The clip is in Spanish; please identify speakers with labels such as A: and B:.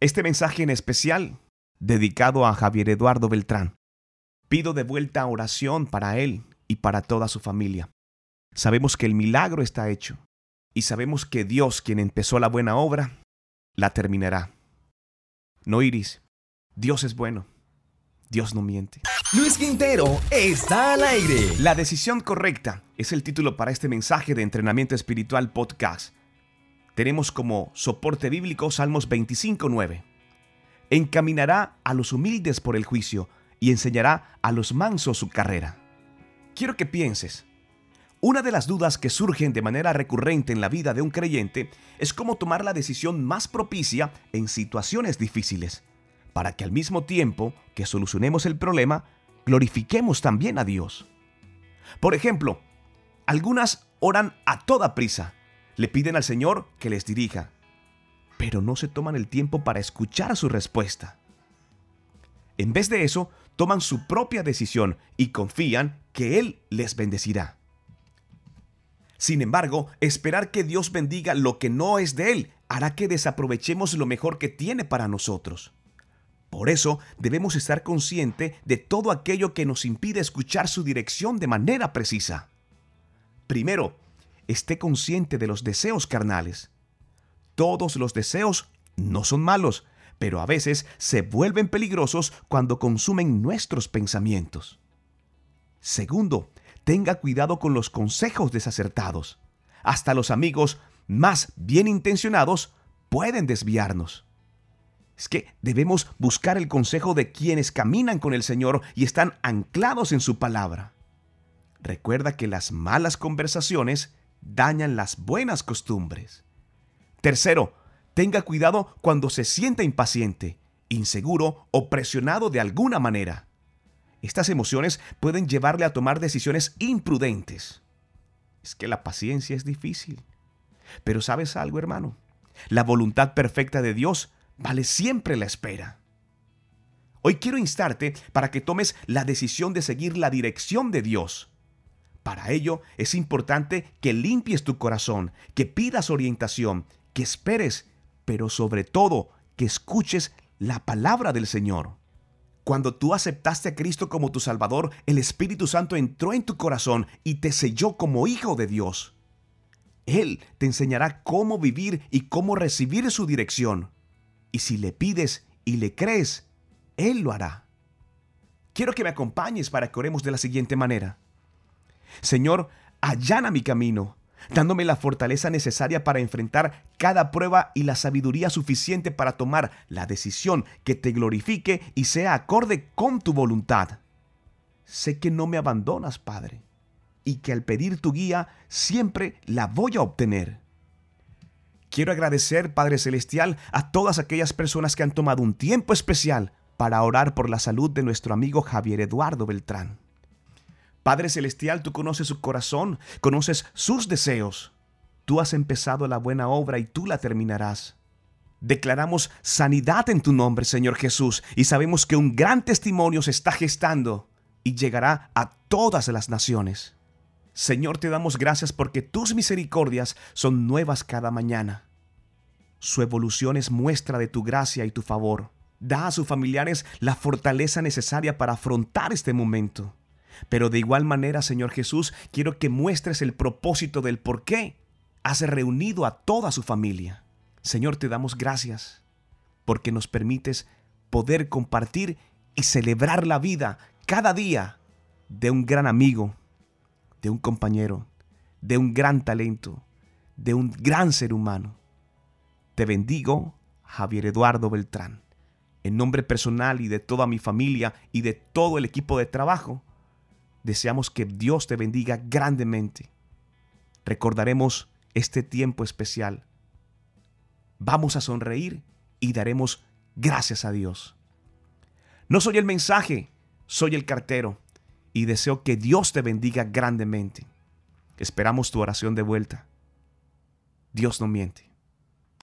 A: Este mensaje en especial, dedicado a Javier Eduardo Beltrán. Pido de vuelta oración para él y para toda su familia. Sabemos que el milagro está hecho y sabemos que Dios, quien empezó la buena obra, la terminará. No iris, Dios es bueno. Dios no miente.
B: Luis Quintero está al aire.
A: La decisión correcta es el título para este mensaje de entrenamiento espiritual podcast tenemos como soporte bíblico Salmos 25.9. Encaminará a los humildes por el juicio y enseñará a los mansos su carrera. Quiero que pienses, una de las dudas que surgen de manera recurrente en la vida de un creyente es cómo tomar la decisión más propicia en situaciones difíciles, para que al mismo tiempo que solucionemos el problema, glorifiquemos también a Dios. Por ejemplo, algunas oran a toda prisa, le piden al Señor que les dirija, pero no se toman el tiempo para escuchar su respuesta. En vez de eso, toman su propia decisión y confían que Él les bendecirá. Sin embargo, esperar que Dios bendiga lo que no es de Él hará que desaprovechemos lo mejor que tiene para nosotros. Por eso debemos estar conscientes de todo aquello que nos impide escuchar su dirección de manera precisa. Primero, esté consciente de los deseos carnales. Todos los deseos no son malos, pero a veces se vuelven peligrosos cuando consumen nuestros pensamientos. Segundo, tenga cuidado con los consejos desacertados. Hasta los amigos más bien intencionados pueden desviarnos. Es que debemos buscar el consejo de quienes caminan con el Señor y están anclados en su palabra. Recuerda que las malas conversaciones dañan las buenas costumbres. Tercero, tenga cuidado cuando se sienta impaciente, inseguro o presionado de alguna manera. Estas emociones pueden llevarle a tomar decisiones imprudentes. Es que la paciencia es difícil. Pero sabes algo, hermano, la voluntad perfecta de Dios vale siempre la espera. Hoy quiero instarte para que tomes la decisión de seguir la dirección de Dios para ello es importante que limpies tu corazón, que pidas orientación, que esperes, pero sobre todo que escuches la palabra del Señor. Cuando tú aceptaste a Cristo como tu Salvador, el Espíritu Santo entró en tu corazón y te selló como hijo de Dios. Él te enseñará cómo vivir y cómo recibir su dirección. Y si le pides y le crees, Él lo hará. Quiero que me acompañes para que oremos de la siguiente manera. Señor, allana mi camino, dándome la fortaleza necesaria para enfrentar cada prueba y la sabiduría suficiente para tomar la decisión que te glorifique y sea acorde con tu voluntad. Sé que no me abandonas, Padre, y que al pedir tu guía siempre la voy a obtener. Quiero agradecer, Padre Celestial, a todas aquellas personas que han tomado un tiempo especial para orar por la salud de nuestro amigo Javier Eduardo Beltrán. Padre Celestial, tú conoces su corazón, conoces sus deseos. Tú has empezado la buena obra y tú la terminarás. Declaramos sanidad en tu nombre, Señor Jesús, y sabemos que un gran testimonio se está gestando y llegará a todas las naciones. Señor, te damos gracias porque tus misericordias son nuevas cada mañana. Su evolución es muestra de tu gracia y tu favor. Da a sus familiares la fortaleza necesaria para afrontar este momento. Pero de igual manera, Señor Jesús, quiero que muestres el propósito del por qué has reunido a toda su familia. Señor, te damos gracias porque nos permites poder compartir y celebrar la vida cada día de un gran amigo, de un compañero, de un gran talento, de un gran ser humano. Te bendigo, Javier Eduardo Beltrán, en nombre personal y de toda mi familia y de todo el equipo de trabajo Deseamos que Dios te bendiga grandemente. Recordaremos este tiempo especial. Vamos a sonreír y daremos gracias a Dios. No soy el mensaje, soy el cartero y deseo que Dios te bendiga grandemente. Esperamos tu oración de vuelta. Dios no miente.